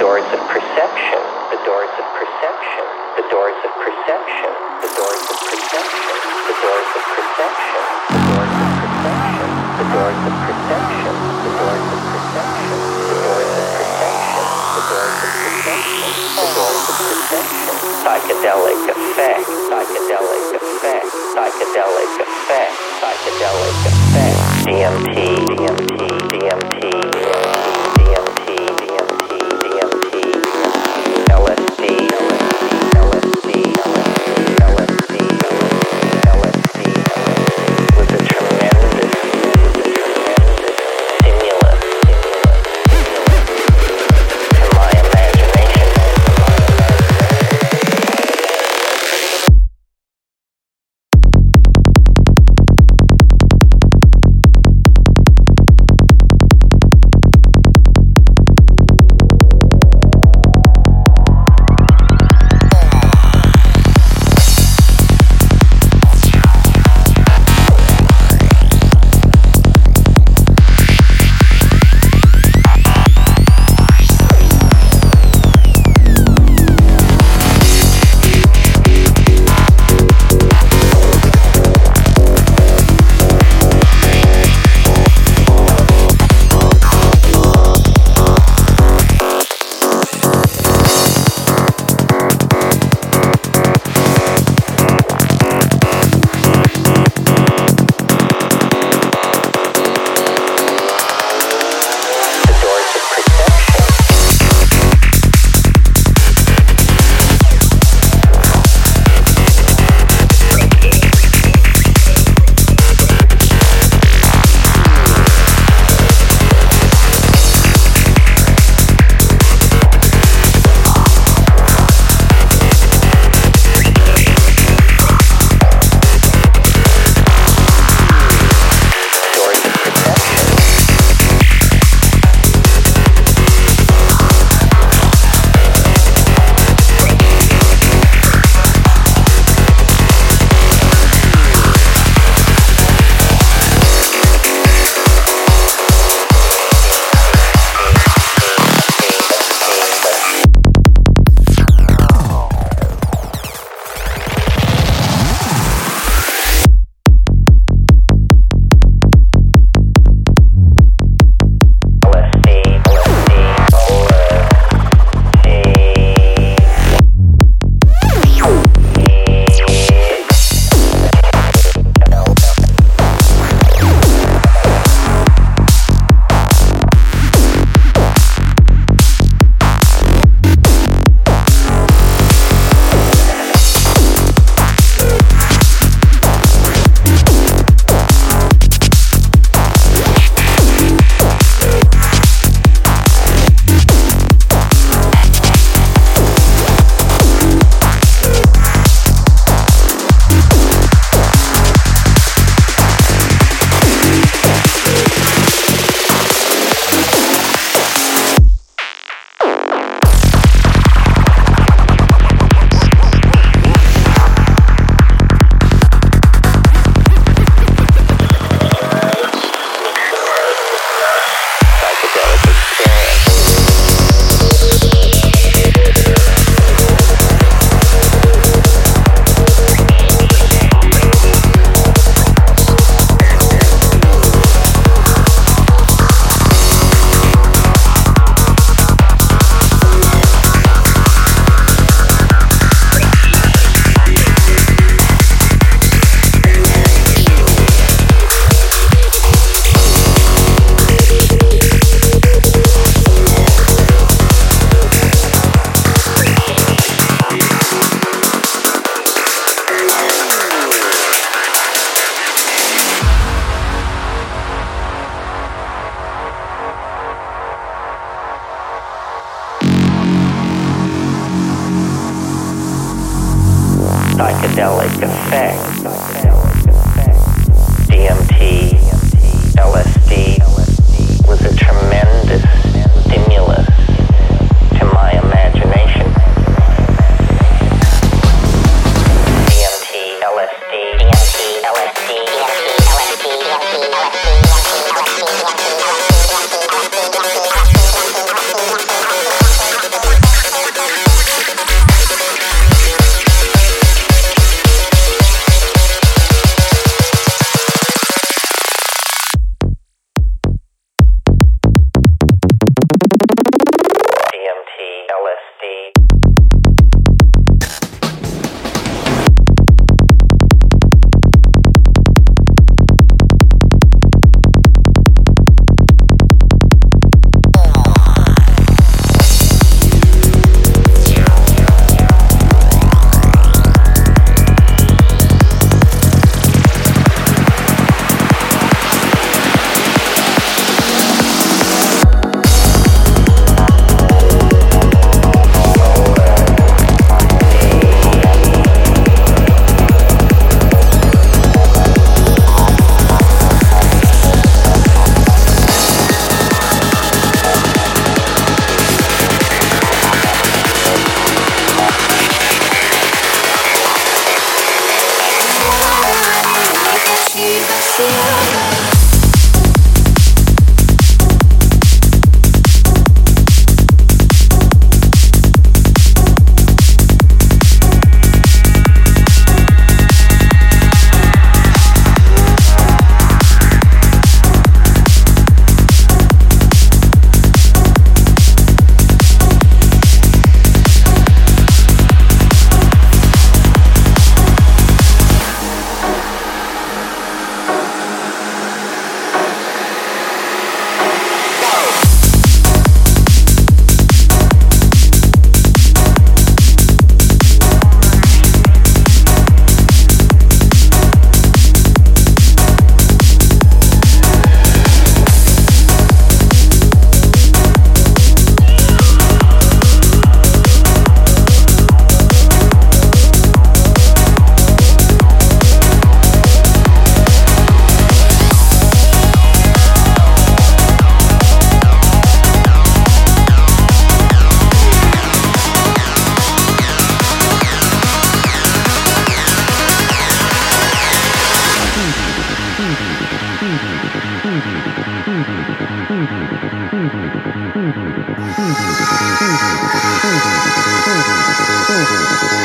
doors of perception, the doors of perception, the doors of perception, the doors of perception, the doors of perception, the doors of perception, the doors of perception, the doors of perception, the doors of perception, the doors of perception, psychedelic effect, psychedelic effect, psychedelic effect, psychedelic effect, DMT, DMT, DMT, DMT,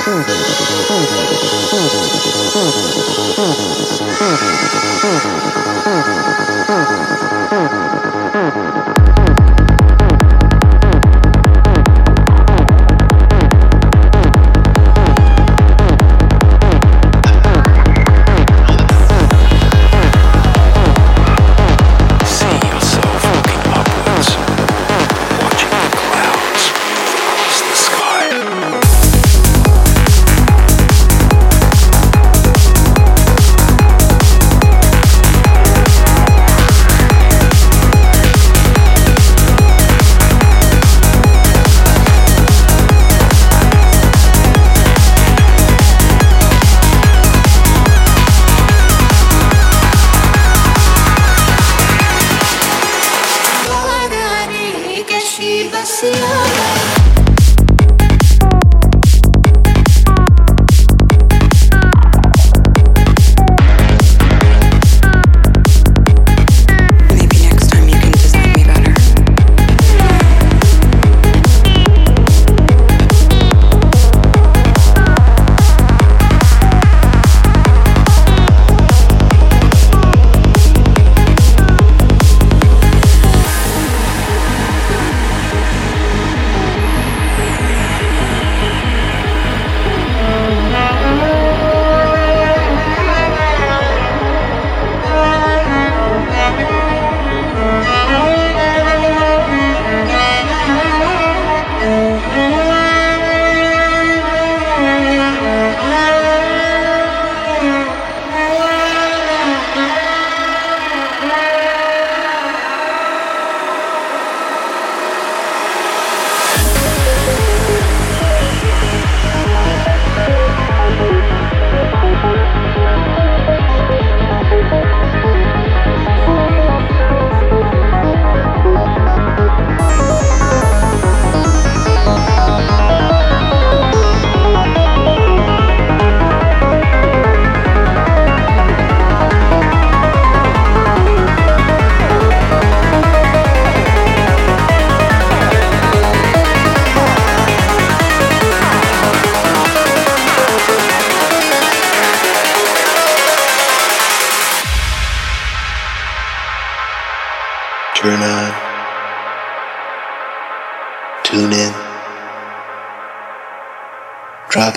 Thank you.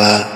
aber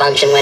function when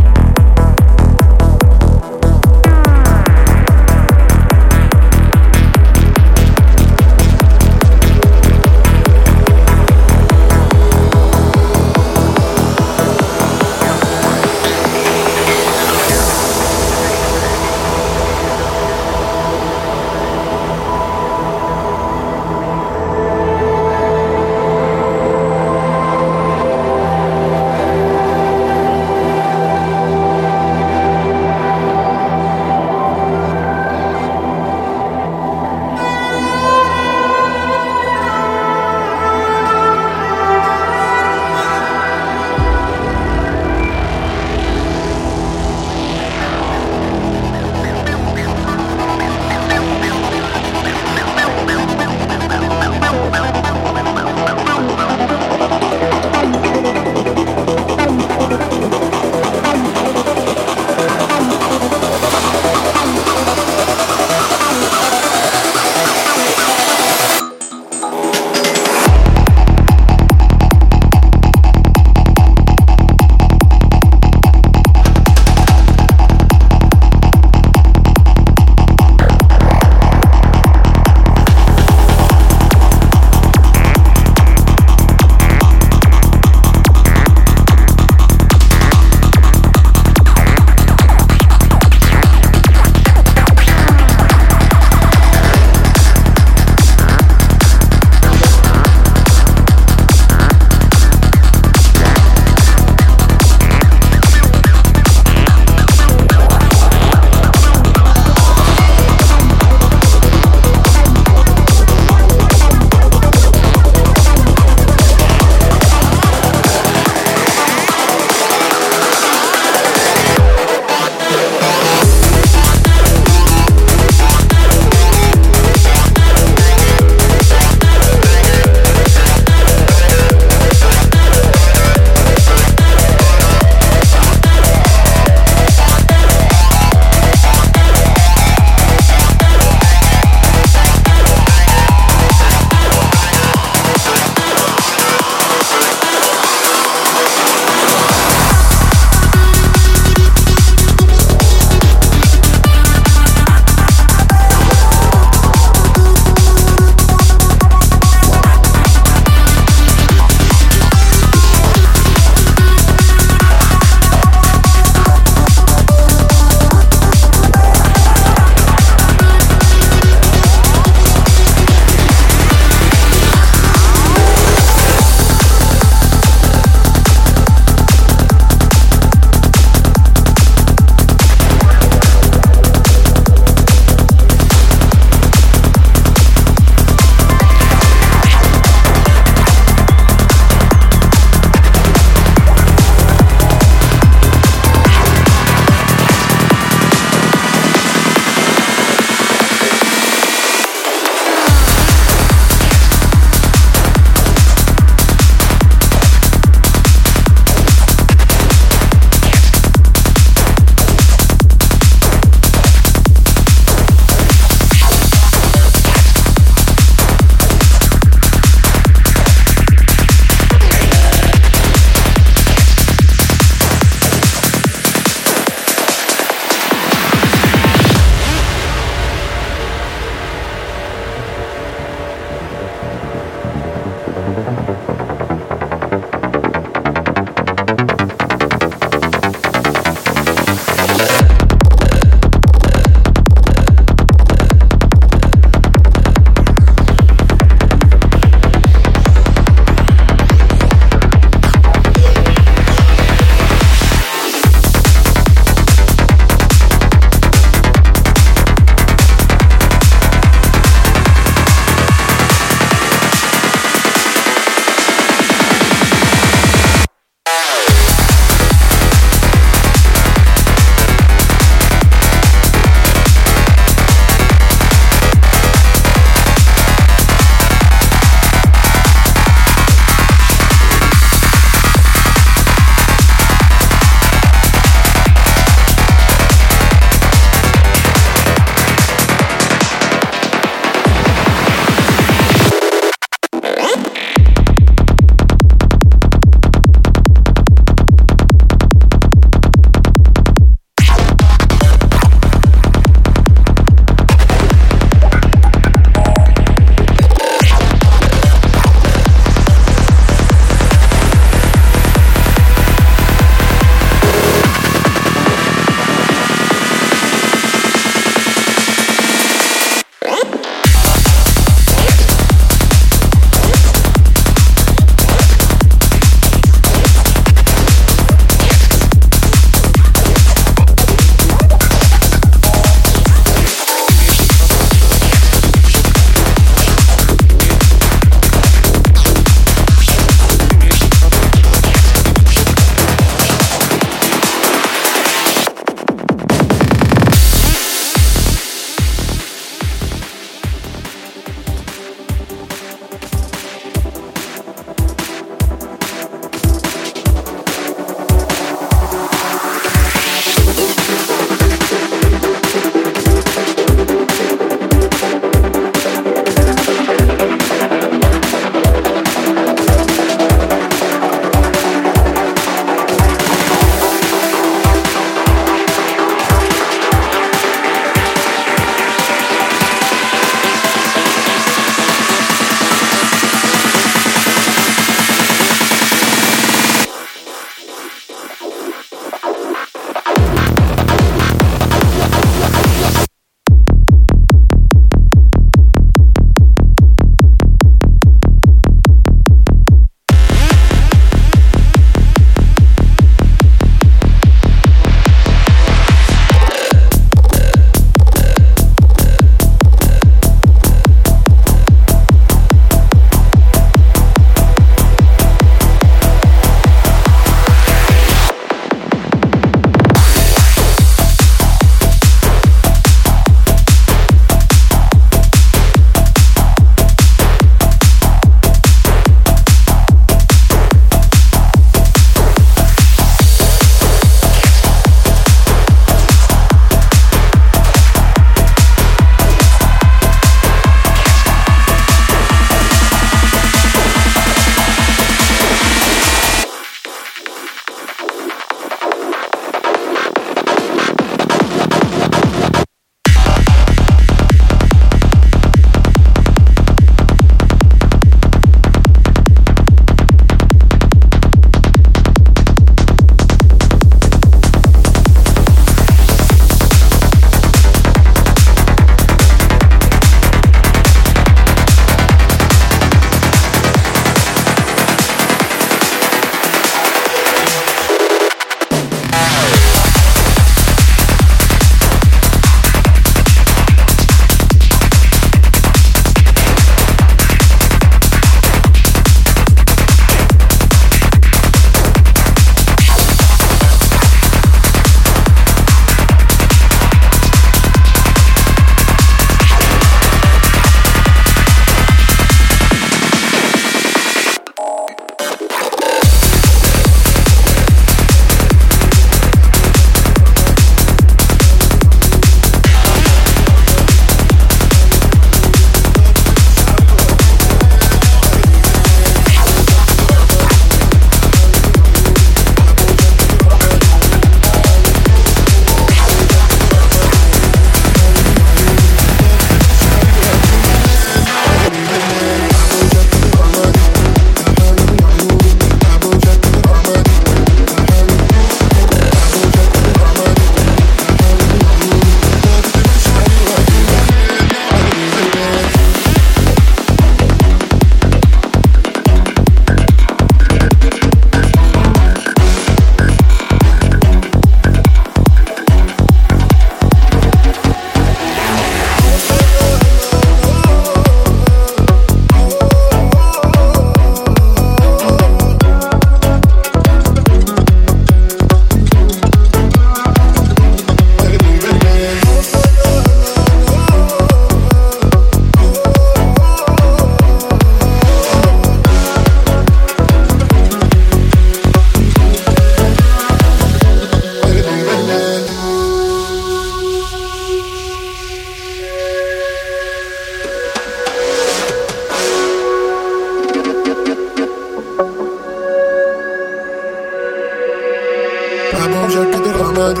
رمادي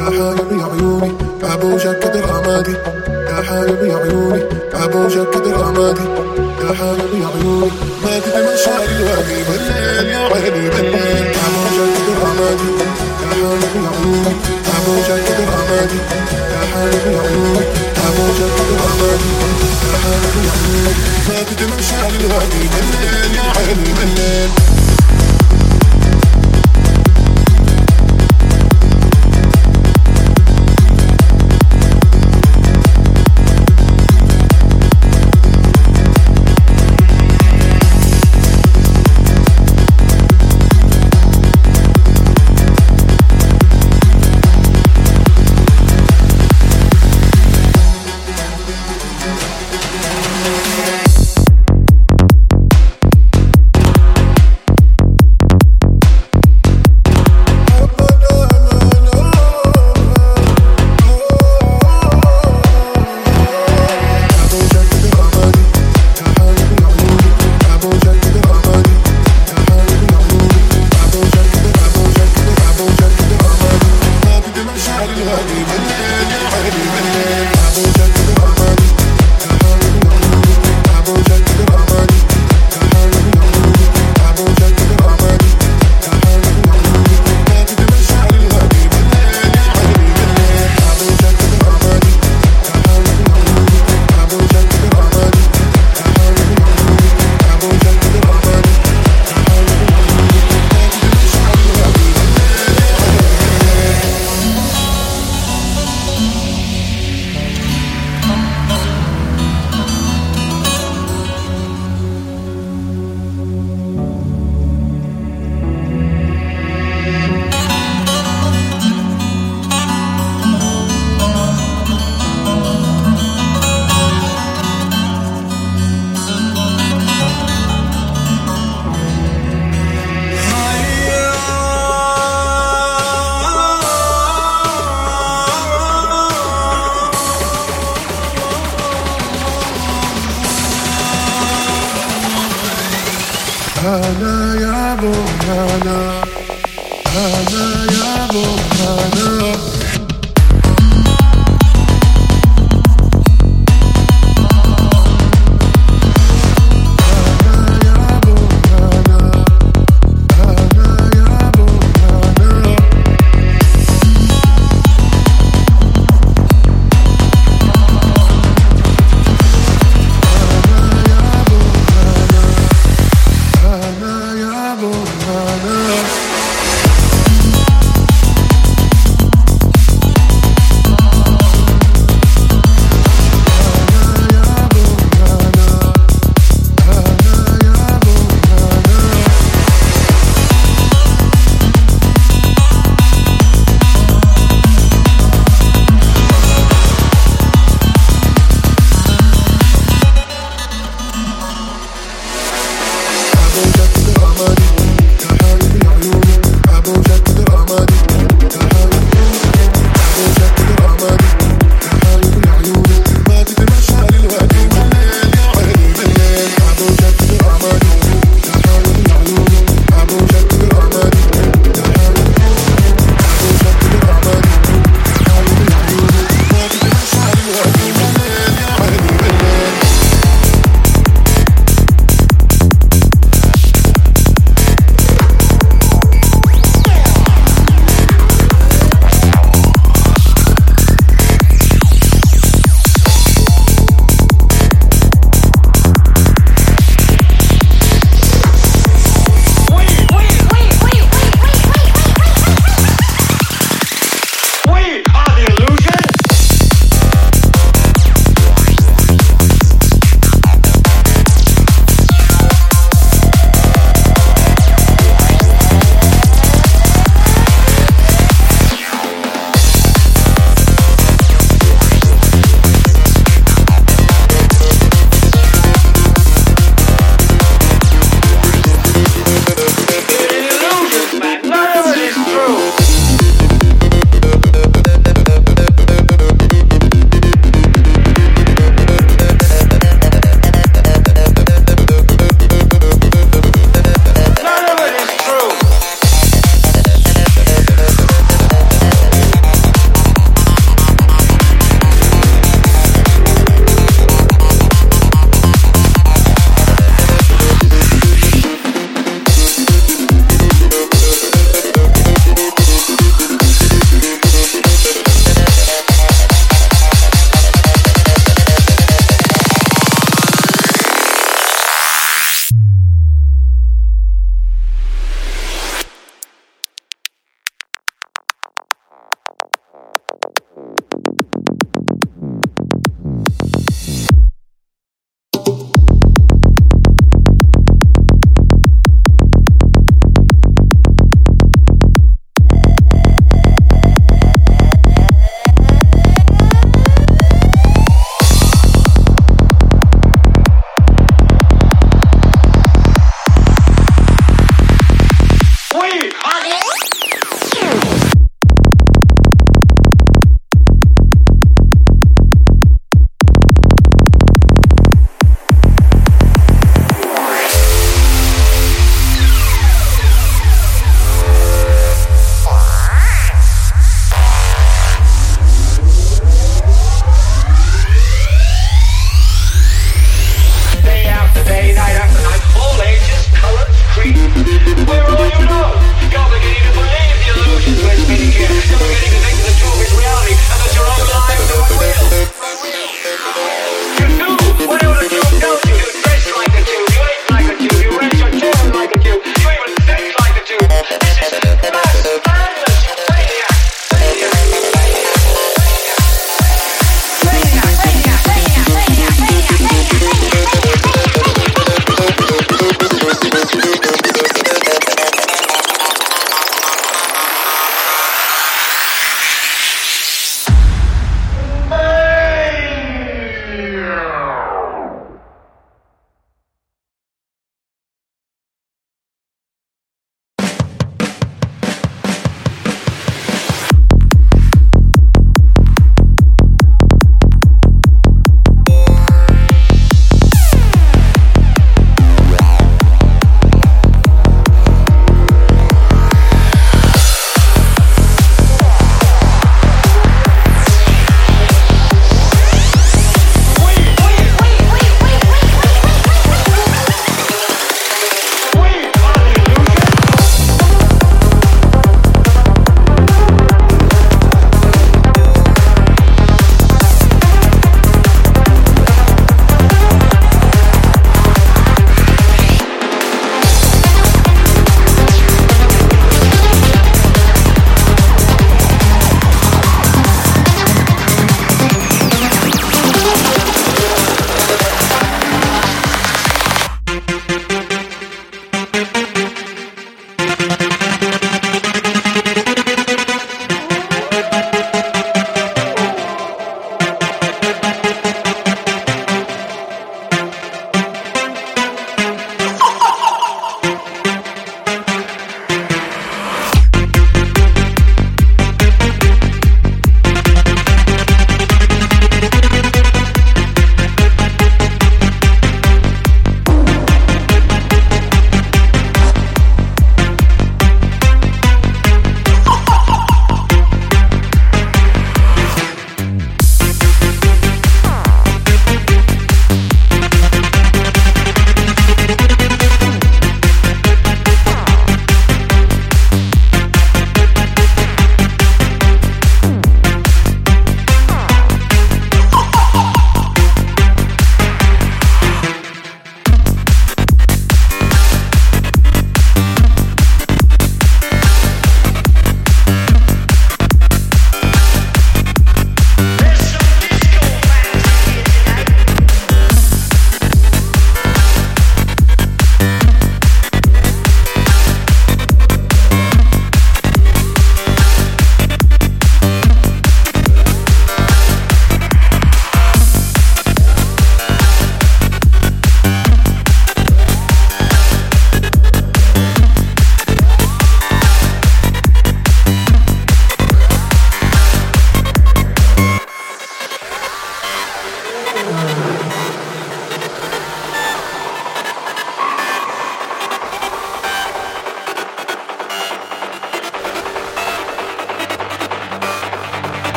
يا حبيبي عيوني ابوشك كده رمادي يا حبيبي عيوني ابوشك كده رمادي يا حبيبي عيوني ما تتمشى الوادي بالليل يا عيني بالليل ابوشك كده رمادي يا حبيبي عيوني ابوشك كده رمادي يا حبيبي عيوني ابوشك كده رمادي يا حبيبي عيوني ما تتمشى الوادي بالليل يا عيني بالليل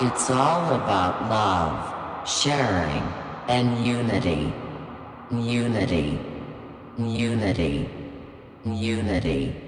It's all about love, sharing, and unity. Unity. Unity. Unity.